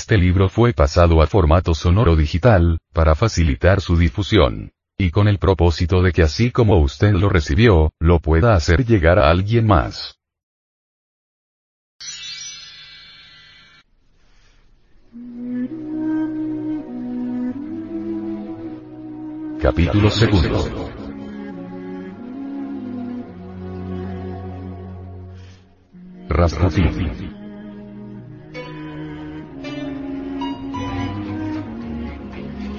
Este libro fue pasado a formato sonoro digital, para facilitar su difusión. Y con el propósito de que así como usted lo recibió, lo pueda hacer llegar a alguien más. Capítulo segundo. Rasputin.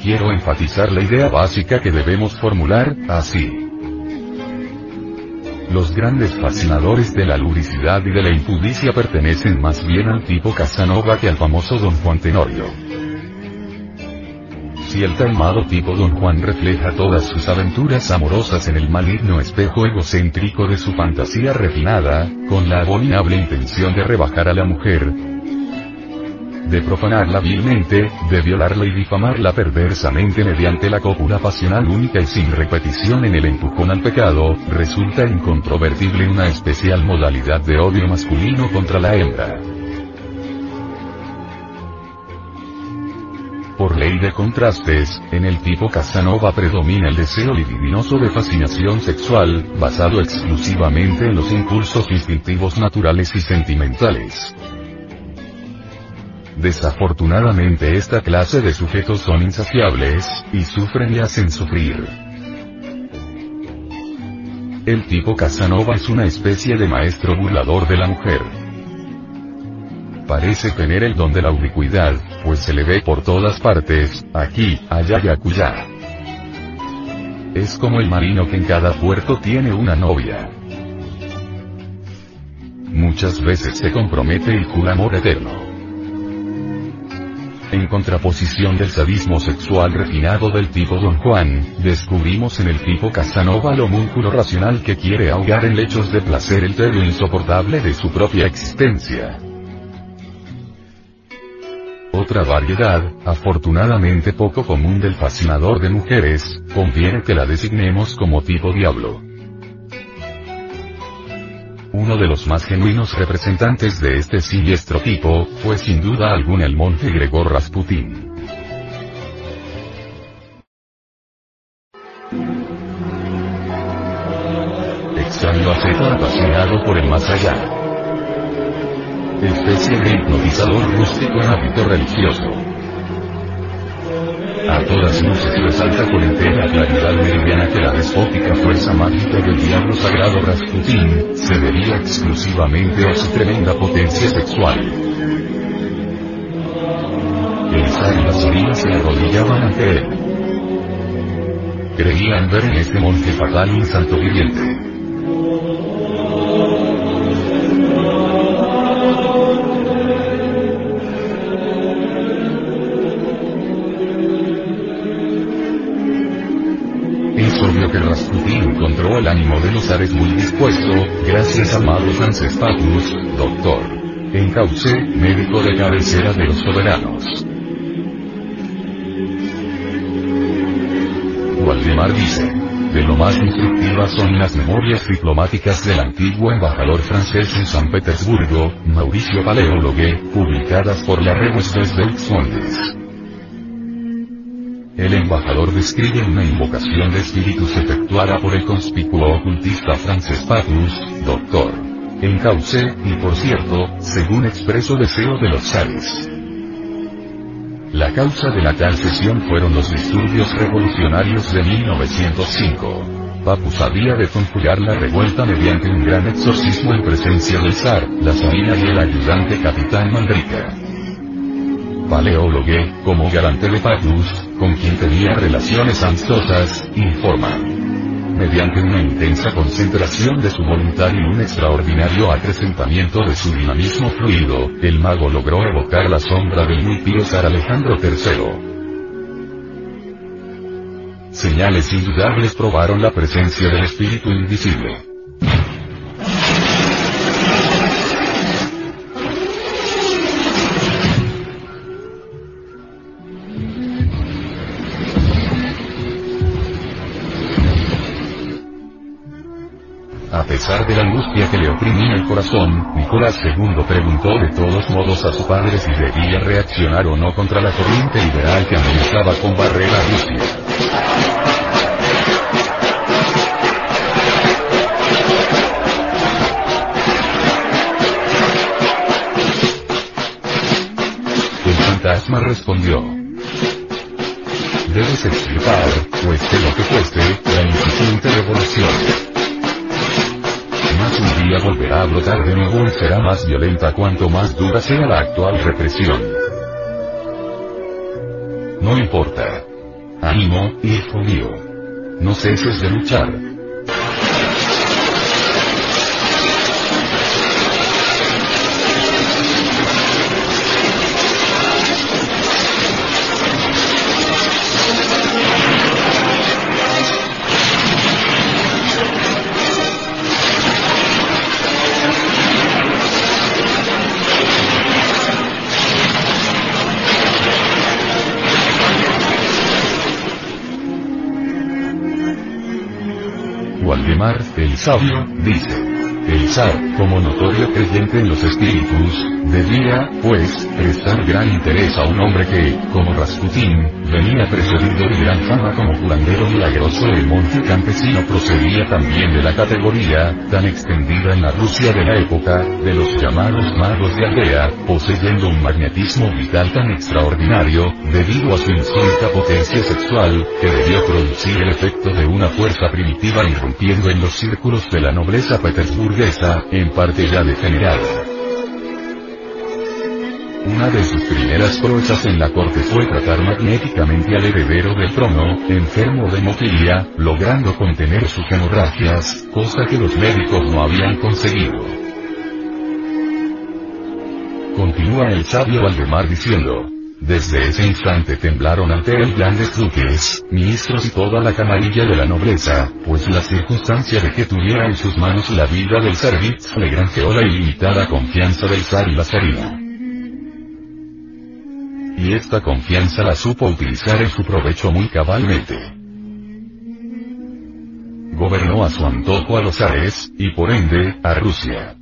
Quiero enfatizar la idea básica que debemos formular, así. Los grandes fascinadores de la lubricidad y de la impudicia pertenecen más bien al tipo Casanova que al famoso Don Juan Tenorio. Si el taimado tipo Don Juan refleja todas sus aventuras amorosas en el maligno espejo egocéntrico de su fantasía refinada, con la abominable intención de rebajar a la mujer, de profanarla vilmente, de violarla y difamarla perversamente mediante la cópula pasional única y sin repetición en el empujón al pecado, resulta incontrovertible una especial modalidad de odio masculino contra la hembra. Por ley de contrastes, en el tipo Casanova predomina el deseo libidinoso de fascinación sexual, basado exclusivamente en los impulsos instintivos naturales y sentimentales. Desafortunadamente esta clase de sujetos son insaciables, y sufren y hacen sufrir. El tipo Casanova es una especie de maestro burlador de la mujer. Parece tener el don de la ubicuidad, pues se le ve por todas partes, aquí, allá y acullá. Es como el marino que en cada puerto tiene una novia. Muchas veces se compromete y jura amor eterno. Contraposición del sadismo sexual refinado del tipo Don Juan, descubrimos en el tipo Casanova el homúnculo racional que quiere ahogar en lechos de placer el tedio insoportable de su propia existencia. Otra variedad, afortunadamente poco común del fascinador de mujeres, conviene que la designemos como tipo diablo. Uno de los más genuinos representantes de este siniestro tipo, fue sin duda alguna el monje Gregor Rasputin. Extraño aceta apasionado por el más allá. Especie de hipnotizador rústico en hábito religioso a todas luces resalta con entera claridad meridiana que la despótica fuerza mágica del diablo sagrado Rasputin, se debía exclusivamente a su tremenda potencia sexual. El y las heridas se arrodillaban ante él. Creían ver en este monje fatal un santo viviente. Rasputin encontró el ánimo de los zares muy dispuesto, gracias a amado Frances doctor. En Cauce, médico de cabecera de los soberanos. Waldemar dice, de lo más instructivas son las memorias diplomáticas del antiguo embajador francés en San Petersburgo, Mauricio Paleólogue, publicadas por la revista Volksfondes. El embajador describe una invocación de espíritus efectuada por el conspicuo ocultista Frances Patus, doctor. En Cauce, y por cierto, según expreso deseo de los zares. La causa de la tal fueron los disturbios revolucionarios de 1905. Papus había de conjurar la revuelta mediante un gran exorcismo en presencia del zar, la sabina y el ayudante capitán Mandrica. Paleólogue, como garante de Papus, con quien tenía relaciones amistosas, informa. mediante una intensa concentración de su voluntad y un extraordinario acrecentamiento de su dinamismo fluido, el mago logró evocar la sombra del muy pío Alejandro III. Señales indudables probaron la presencia del espíritu invisible. Pesar de la angustia que le oprimía el corazón, Nicolás II preguntó de todos modos a su padre si debía reaccionar o no contra la corriente liberal que amenazaba con barrer a Rusia. El fantasma respondió. Debes explicar, cueste lo que cueste, volverá a brotar de nuevo y será más violenta cuanto más dura sea la actual represión. No importa. Ánimo, hijo mío. No ceses de luchar. Waldemar, el sabio, dice. El zar, como notorio creyente en los espíritus, debía, pues, prestar gran interés a un hombre que, como Rasputín, venía precedido de gran fama como curandero milagroso el monje campesino procedía también de la categoría, tan extendida en la Rusia de la época, de los llamados magos de aldea, poseyendo un magnetismo vital tan extraordinario, debido a su insólita potencia sexual, que debió producir el efecto de una fuerza primitiva irrumpiendo en los círculos de la nobleza petersburguesa en parte ya degenerada. Una de sus primeras proezas en la corte fue tratar magnéticamente al heredero del trono, enfermo de hemofilia, logrando contener sus hemorragias, cosa que los médicos no habían conseguido. Continúa el sabio Valdemar diciendo, desde ese instante temblaron ante él grandes duques, ministros y toda la camarilla de la nobleza, pues la circunstancia de que tuviera en sus manos la vida del Servitz le granjeó la ilimitada confianza del zar y la zarina. Y esta confianza la supo utilizar en su provecho muy cabalmente. Gobernó a su antojo a los zares, y por ende, a Rusia.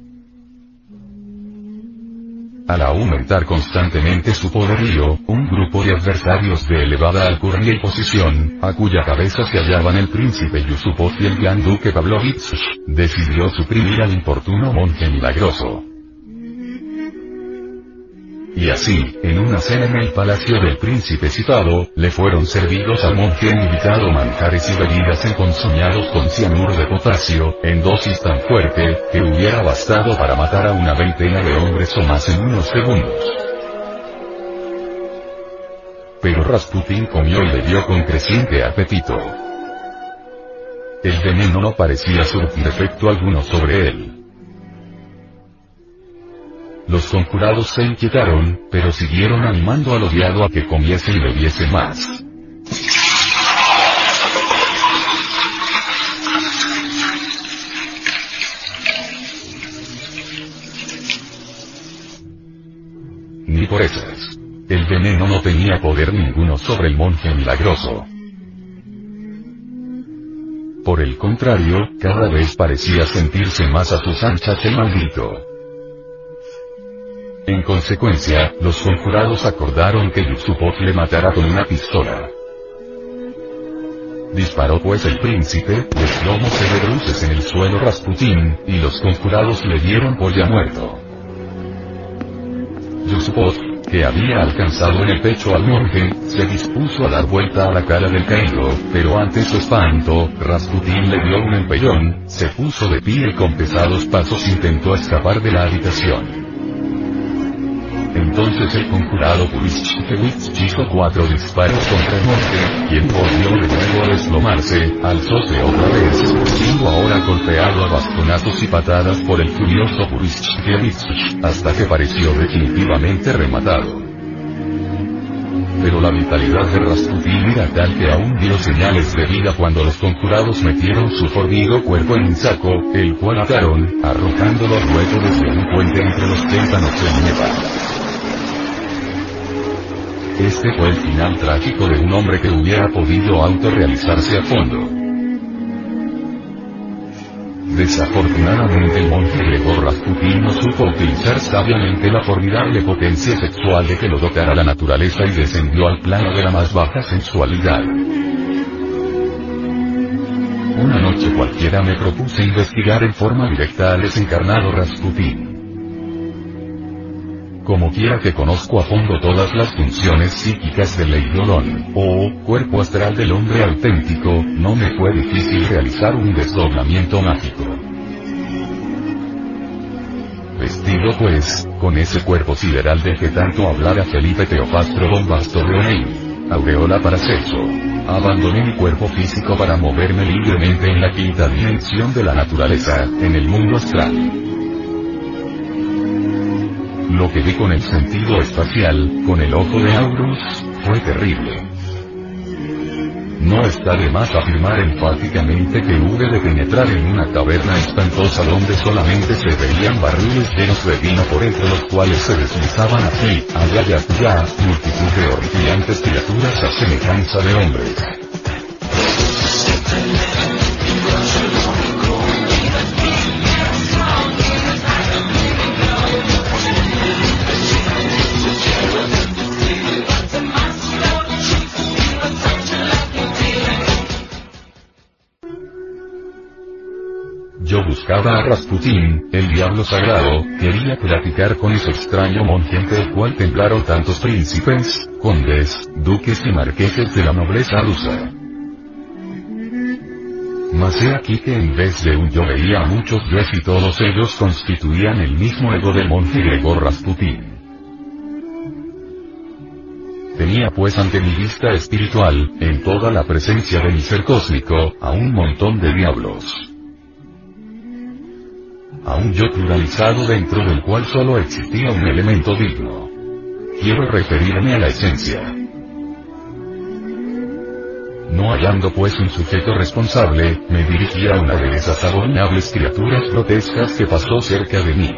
Al aumentar constantemente su poderío, un grupo de adversarios de elevada alcurnia y posición, a cuya cabeza se hallaban el príncipe Yusupov y el gran duque Pavlovich, decidió suprimir al importuno monje milagroso. Y así, en una cena en el palacio del príncipe citado, le fueron servidos al monje invitado manjares y bebidas enconsoñados con cianuro de potasio, en dosis tan fuerte, que hubiera bastado para matar a una veintena de hombres o más en unos segundos. Pero Rasputin comió y bebió con creciente apetito. El veneno no parecía surtir efecto alguno sobre él. Los conjurados se inquietaron, pero siguieron animando al odiado a que comiese y bebiese más. Ni por esas. El veneno no tenía poder ninguno sobre el monje milagroso. Por el contrario, cada vez parecía sentirse más a sus anchas el maldito. En consecuencia, los conjurados acordaron que Yusupov le matara con una pistola. Disparó pues el príncipe, desplomóse de bruces en el suelo Rasputín, y los conjurados le dieron por ya muerto. Yusupov, que había alcanzado en el pecho al monje, se dispuso a dar vuelta a la cara del caído, pero ante su espanto, Rasputín le dio un empellón, se puso de pie y con pesados pasos intentó escapar de la habitación. Entonces el conjurado Purishkevich hizo cuatro disparos contra el monje, quien volvió de nuevo a desplomarse, alzóse otra vez, siendo ahora golpeado a bastonazos y patadas por el furioso Purishkevich, hasta que pareció definitivamente rematado pero la vitalidad de Rasputin era tal que aún dio señales de vida cuando los conjurados metieron su formido cuerpo en un saco, el cual ataron, arrojándolo luego desde un puente entre los témpanos de Nepal. Este fue el final trágico de un hombre que hubiera podido autorrealizarse a fondo. Desafortunadamente el monje Gregor Rasputin no supo utilizar sabiamente la formidable potencia sexual de que lo dotara la naturaleza y descendió al plano de la más baja sensualidad. Una noche cualquiera me propuse investigar en forma directa al desencarnado Rasputin. Como quiera que conozco a fondo todas las funciones psíquicas del Eidolon, o cuerpo astral del hombre auténtico, no me fue difícil realizar un desdoblamiento mágico. Vestido pues, con ese cuerpo sideral del que tanto hablara Felipe Teofastro Bombasto Leonel, aureola para sexo, abandoné mi cuerpo físico para moverme libremente en la quinta dimensión de la naturaleza, en el mundo astral. Lo que vi con el sentido espacial, con el ojo de Aurus, fue terrible. No está de más afirmar enfáticamente que hube de penetrar en una caverna espantosa donde solamente se veían barriles llenos de vino por entre los cuales se deslizaban aquí, allá y allá, multitud de horripilantes criaturas a semejanza de hombres. Buscaba a Rasputín, el diablo sagrado, quería platicar con ese extraño monje ante el cual temblaron tantos príncipes, condes, duques y marqueses de la nobleza rusa. Mas he aquí que en vez de un yo veía a muchos yo y todos ellos constituían el mismo ego del monje Gregor Rasputín. Tenía pues ante mi vista espiritual, en toda la presencia de mi ser cósmico, a un montón de diablos a un yo pluralizado dentro del cual solo existía un elemento digno. Quiero referirme a la esencia. No hallando pues un sujeto responsable, me dirigí a una de esas abominables criaturas grotescas que pasó cerca de mí.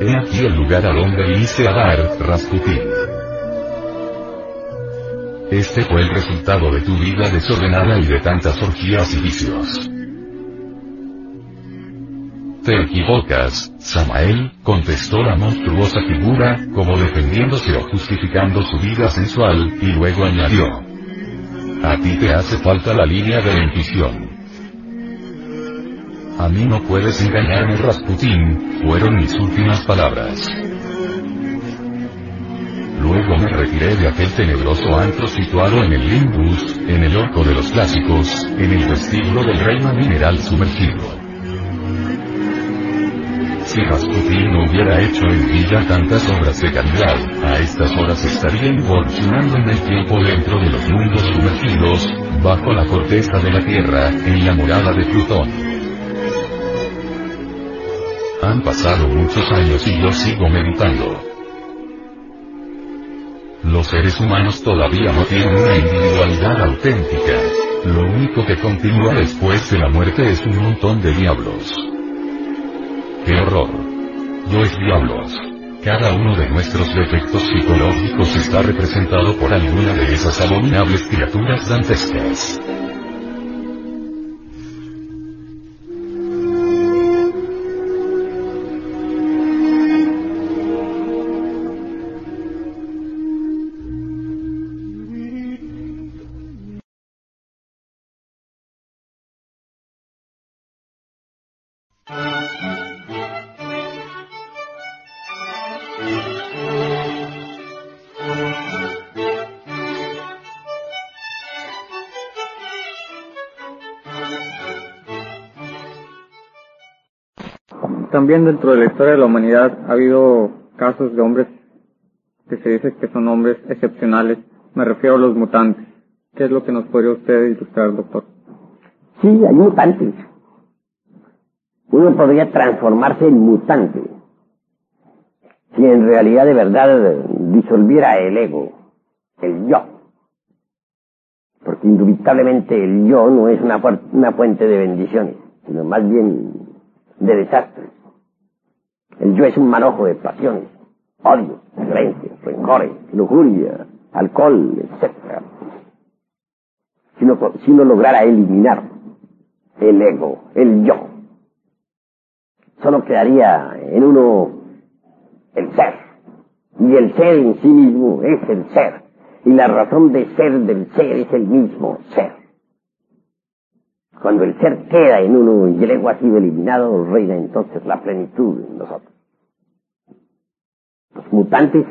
He aquí el lugar a donde viniste a dar, Rasputin. Este fue el resultado de tu vida desordenada y de tantas orgías y vicios. Te equivocas, Samael, contestó la monstruosa figura, como defendiéndose o justificando su vida sensual, y luego añadió. A ti te hace falta la línea de intuición. A mí no puedes engañarme Rasputín, fueron mis últimas palabras. Luego me retiré de aquel tenebroso antro situado en el Limbus, en el orco de los clásicos, en el vestíbulo del reino mineral sumergido. Si Rasputin no hubiera hecho en vida tantas obras de calidad, a estas horas estaría evolucionando en el tiempo dentro de los mundos sumergidos, bajo la corteza de la Tierra, en la morada de Plutón. Han pasado muchos años y yo sigo meditando. Los seres humanos todavía no tienen una individualidad auténtica. Lo único que continúa después de la muerte es un montón de diablos. ¡Qué horror! Los diablos. Cada uno de nuestros defectos psicológicos está representado por alguna de esas abominables criaturas dantescas. También dentro de la historia de la humanidad ha habido casos de hombres que se dice que son hombres excepcionales. Me refiero a los mutantes. ¿Qué es lo que nos podría usted ilustrar, doctor? Sí, hay mutantes. Uno podría transformarse en mutante si en realidad de verdad disolviera el ego, el yo. Porque indubitablemente el yo no es una, fuente de bendiciones, sino más bien de desastres. El yo es un manojo de pasiones, odio, violencia, rencores, lujuria, alcohol, etc. Si uno lograra eliminar el ego, el yo, solo quedaría en uno el ser. Y el ser en sí mismo es el ser. Y la razón de ser del ser es el mismo ser. Cuando el ser queda en uno y el ego ha sido eliminado, reina entonces la plenitud en nosotros. Los mutantes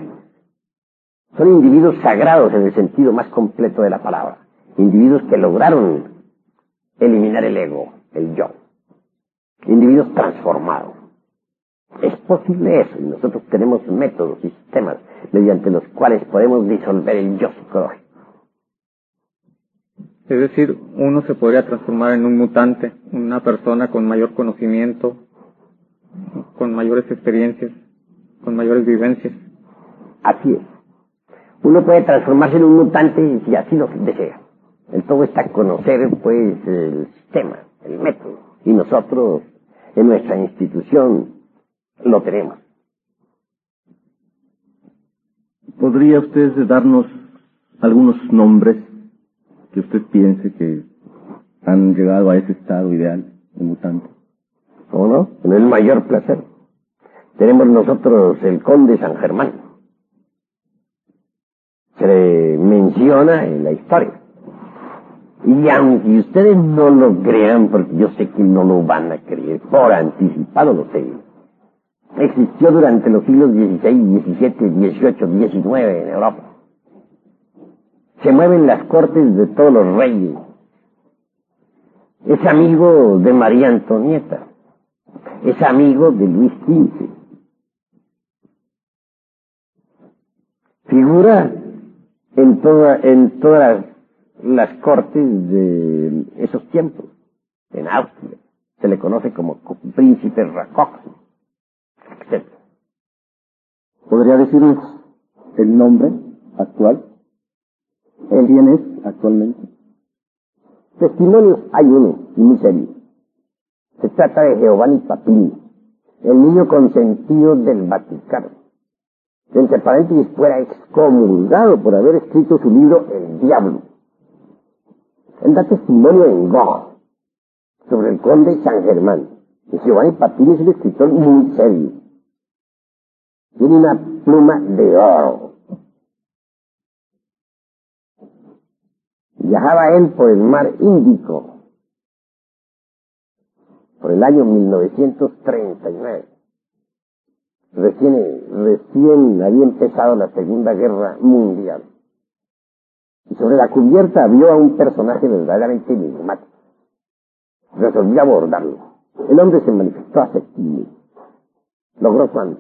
son individuos sagrados en el sentido más completo de la palabra. Individuos que lograron eliminar el ego, el yo. Individuos transformados. Es posible eso y nosotros tenemos métodos y sistemas mediante los cuales podemos disolver el yo psicológico. Es decir, uno se podría transformar en un mutante, una persona con mayor conocimiento, con mayores experiencias, con mayores vivencias. Así es. Uno puede transformarse en un mutante si así lo desea. El todo está conocer, pues, el sistema, el método. Y nosotros, en nuestra institución, lo tenemos. ¿Podría usted darnos algunos nombres que usted piense que han llegado a ese estado ideal de mutante? ¿Cómo no? Con el mayor placer. Tenemos nosotros el conde San Germán. Se le menciona en la historia. Y aunque ustedes no lo crean, porque yo sé que no lo van a creer, por anticipado lo sé, existió durante los siglos XVI, XVII, XVIII, XIX en Europa. Se mueven las cortes de todos los reyes. Es amigo de María Antonieta. Es amigo de Luis XV. Figura en, toda, en todas las, cortes de esos tiempos. En Austria se le conoce como príncipe Rakoczy ¿Podría decirnos el nombre actual? ¿Quién es actualmente? Testimonios hay uno, y muy serio. Se trata de Giovanni Papini, el niño consentido del Vaticano. Entre paréntesis, fuera excomulgado por haber escrito su libro El Diablo. Él da testimonio en Go sobre el conde San Germán. Y Giovanni Papini es un escritor muy serio tiene una pluma de oro. Viajaba él por el mar Índico por el año 1939. Recién, recién había empezado la Segunda Guerra Mundial. Y sobre la cubierta vio a un personaje verdaderamente enigmático. Resolvió abordarlo. El hombre se manifestó afectivo. Logró su.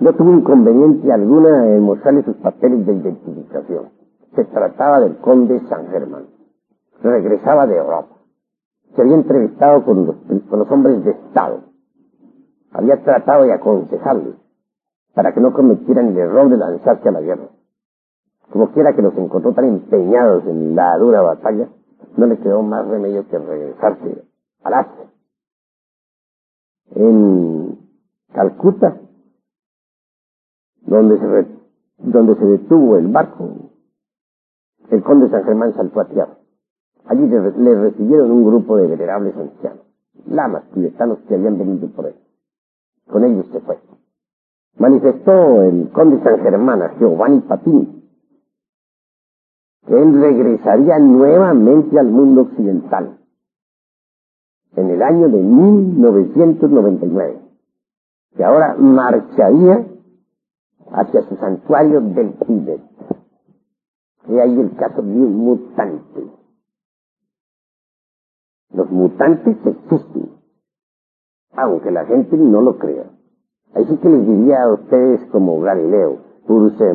No tuvo inconveniente alguna en mostrarle sus papeles de identificación. Se trataba del conde San Germán. Regresaba de Europa. Se había entrevistado con los, con los hombres de Estado. Había tratado de aconsejarles para que no cometieran el error de lanzarse a la guerra. Como quiera que los encontró tan empeñados en la dura batalla, no le quedó más remedio que regresarse al Asia. En Calcuta donde se, donde se detuvo el barco, el conde San Germán saltó a tierra. Allí le, recibieron un grupo de venerables ancianos, lamas tibetanos que habían venido por él. Con ellos se fue. Manifestó el conde San Germán a Giovanni Papini que él regresaría nuevamente al mundo occidental en el año de 1999, que ahora marcharía hacia su santuario del Tíbet. Y ahí el caso de un mutante. Los mutantes existen, aunque la gente no lo crea. Ahí sí que les diría a ustedes como Galileo, pour se